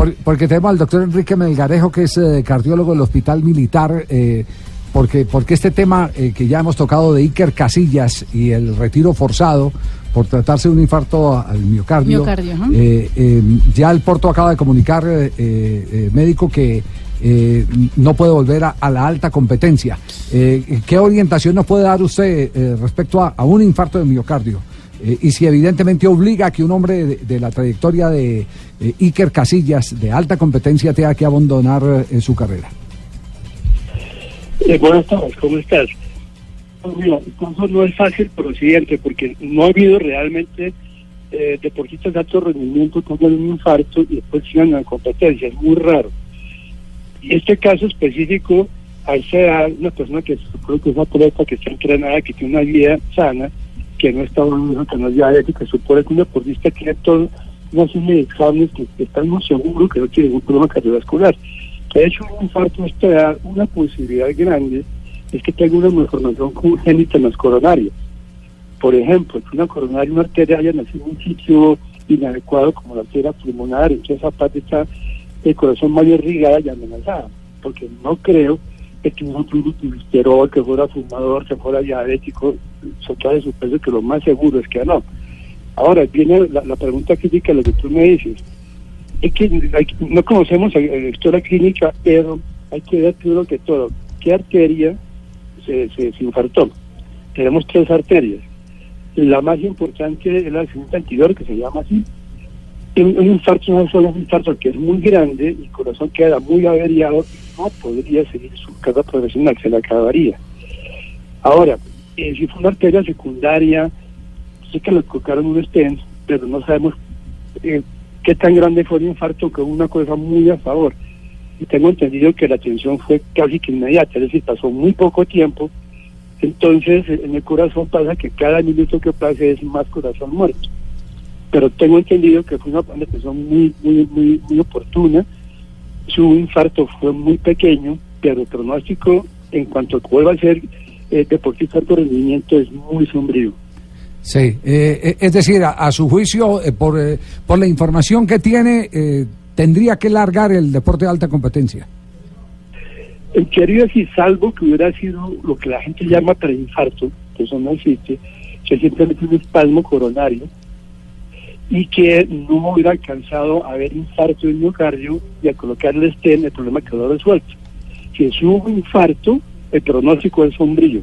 Por- porque tenemos al doctor Enrique Melgarejo, que es eh, cardiólogo del Hospital Militar, eh, porque, porque este tema eh, que ya hemos tocado de Iker Casillas y el retiro forzado por tratarse de un infarto al miocardio, Miocardio, eh, eh, ya el Porto acaba de comunicar, médico, que eh, no puede volver a, a la alta competencia. Eh, ¿Qué orientación nos puede dar usted eh, respecto a, a un infarto de miocardio? Eh, y si evidentemente obliga a que un hombre de, la trayectoria de eh, Iker Casillas, de alta competencia, tenga que abandonar eh, su carrera. Eh, buenas tardes, ¿cómo estás? Pues mira, no es fácil por lo siguiente, porque no ha habido realmente deportistas de alto rendimiento que tengan un infarto y después sigan la competencia, es muy raro. Y este caso específico, a esa edad, una persona que supone que es atleta, que está entrenada, que tiene una vida sana, que no está dormido, que no es diabética, se supone que un deportista tiene todo una serie de exámenes que, que está muy seguro que no tiene ningún problema cardiovascular. Que ha hecho un infarto a esta edad, una posibilidad grande es que tenga una malformación congénita en las coronarias. Por ejemplo, que una coronaria, una arteria haya nacido en un sitio inadecuado como la arteria pulmonar, entonces esa parte está el corazón más irrigada y amenazada, porque no creo que tuviera un que fuera fumador, que fuera diabético, sobre su peso, que lo más seguro es que no. Ahora, viene la, la pregunta crítica, lo que tú me dices. Es que no conocemos la, la historia clínica, pero hay que ver primero que todo, ¿qué arteria se, se, se infartó? Tenemos tres arterias. La más importante es la segunda anterior, que se llama así. Un, infarto no solo es un infarto que es muy grande y el corazón queda muy averiado, no podría seguir su carrera profesional, se le acabaría. Ahora, eh, si fue una arteria secundaria, sé que le colocaron un stent, pero no sabemos eh, qué tan grande fue el infarto, que es una cosa muy a favor. Y tengo entendido que la atención fue casi que inmediata, es decir, pasó muy poco tiempo. Entonces, en el corazón pasa que cada minuto que pase es más corazón muerto. Pero tengo entendido que fue una atención muy, muy, muy, muy oportuna. Su infarto fue muy pequeño, pero el pronóstico en cuanto a que vuelva a ser eh, deportista de alto rendimiento es muy sombrío. Sí, eh, eh, es decir, a, a su juicio, eh, por, eh, por la información que tiene, eh, tendría que largar el deporte de alta competencia. En teoría, si salvo que hubiera sido lo que la gente llama preinfarto, que eso no existe, que simplemente un espasmo coronario, y que no hubiera alcanzado a ver infarto del miocardio y al colocarle stent el problema quedó resuelto. Si es un infarto, el pronóstico es sombrío,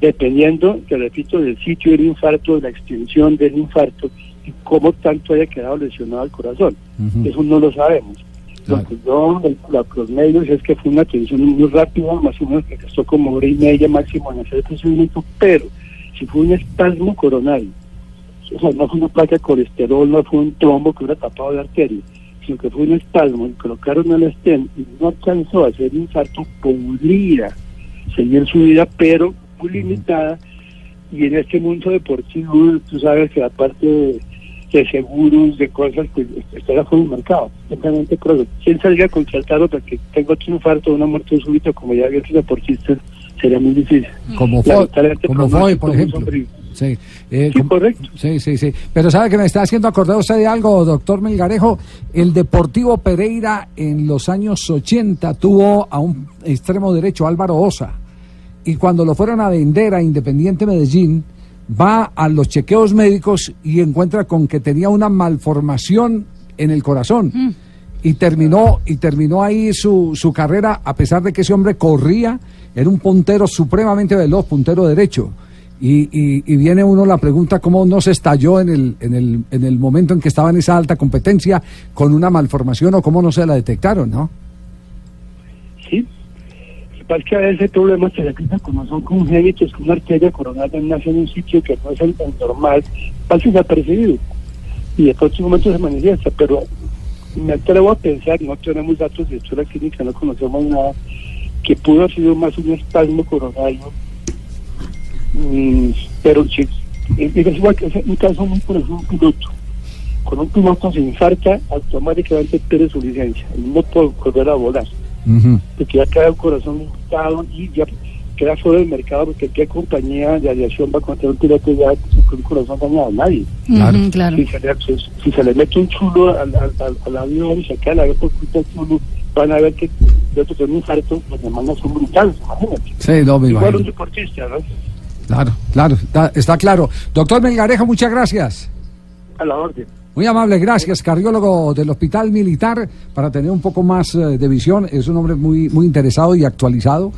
dependiendo, te repito, del sitio del infarto, de la extensión del infarto y cómo tanto haya quedado lesionado el corazón. Eso no lo sabemos. Claro. Lo que yo, el- los medios, es que fue una atención muy rápida, más o menos que costó como hora y media máximo en hacer el procedimiento, pero si fue un espasmo coronario, o sea, no fue una placa de colesterol, no fue un trombo que hubiera tapado la arteria, sino que fue un espasmo y colocaron el stent y no alcanzó a hacer infarto, podría seguir su vida, pero muy limitada. Y en este mundo deportivo, tú sabes que aparte de, de seguros, de cosas, pues está fuera del mercado. Simplemente por eso. ¿Quién salga a contratarlo para que tenga otro infarto una muerte súbita, como ya había otros deportistas, sería muy difícil. Como Foy, por ejemplo. sombrío. Sí, eh, Sí, com- correcto. Sí, sí, sí. Pero sabe que me está haciendo acordar usted de algo, doctor Melgarejo. El Deportivo Pereira en los años 80 tuvo a un extremo derecho, Álvaro Osa. Y cuando lo fueron a vender a Independiente Medellín, va a los chequeos médicos y encuentra con que tenía una malformación en el corazón. Y terminó, y terminó ahí su, su carrera, a pesar de que ese hombre corría, era un puntero supremamente veloz, puntero derecho. Y, y- y viene uno la pregunta cómo no se estalló en el, en, el, en el momento en que estaba en esa alta competencia con una malformación o cómo no se la detectaron, ¿no? Sí. Que es que a veces el problema se repite como son congénitos, que una arteria coronaria nace en un sitio que no es el, normal, pasa desapercibido. Y de próximo momento se manifiesta, pero me atrevo a pensar, no tenemos datos de la clínica, no conocemos nada, que pudo haber sido más un espasmo coronario, pero sí, es, es un caso muy por ejemplo, un piloto. Con un piloto se infarta, automáticamente pierde su licencia y no puede volver a volar, Ujú. porque ya queda un corazón limitado y ya queda fuera del mercado, porque qué compañía de aviación va a contar un piloto ya con un corazón dañado, nadie. Claro. Claro. Si se, le, si se le mete un chulo al, al, al, al avión y se queda la vez por culpa del chulo, van a ver que de otro un infarto, las demandas son brutales, imagínate. Sí, no me Igual un deportista, ¿no? Claro, claro, está, está claro. Doctor Melgarejo, muchas gracias. A la orden. Muy amable, gracias, cardiólogo del Hospital Militar, para tener un poco más eh, de visión. Es un hombre muy, muy interesado y actualizado.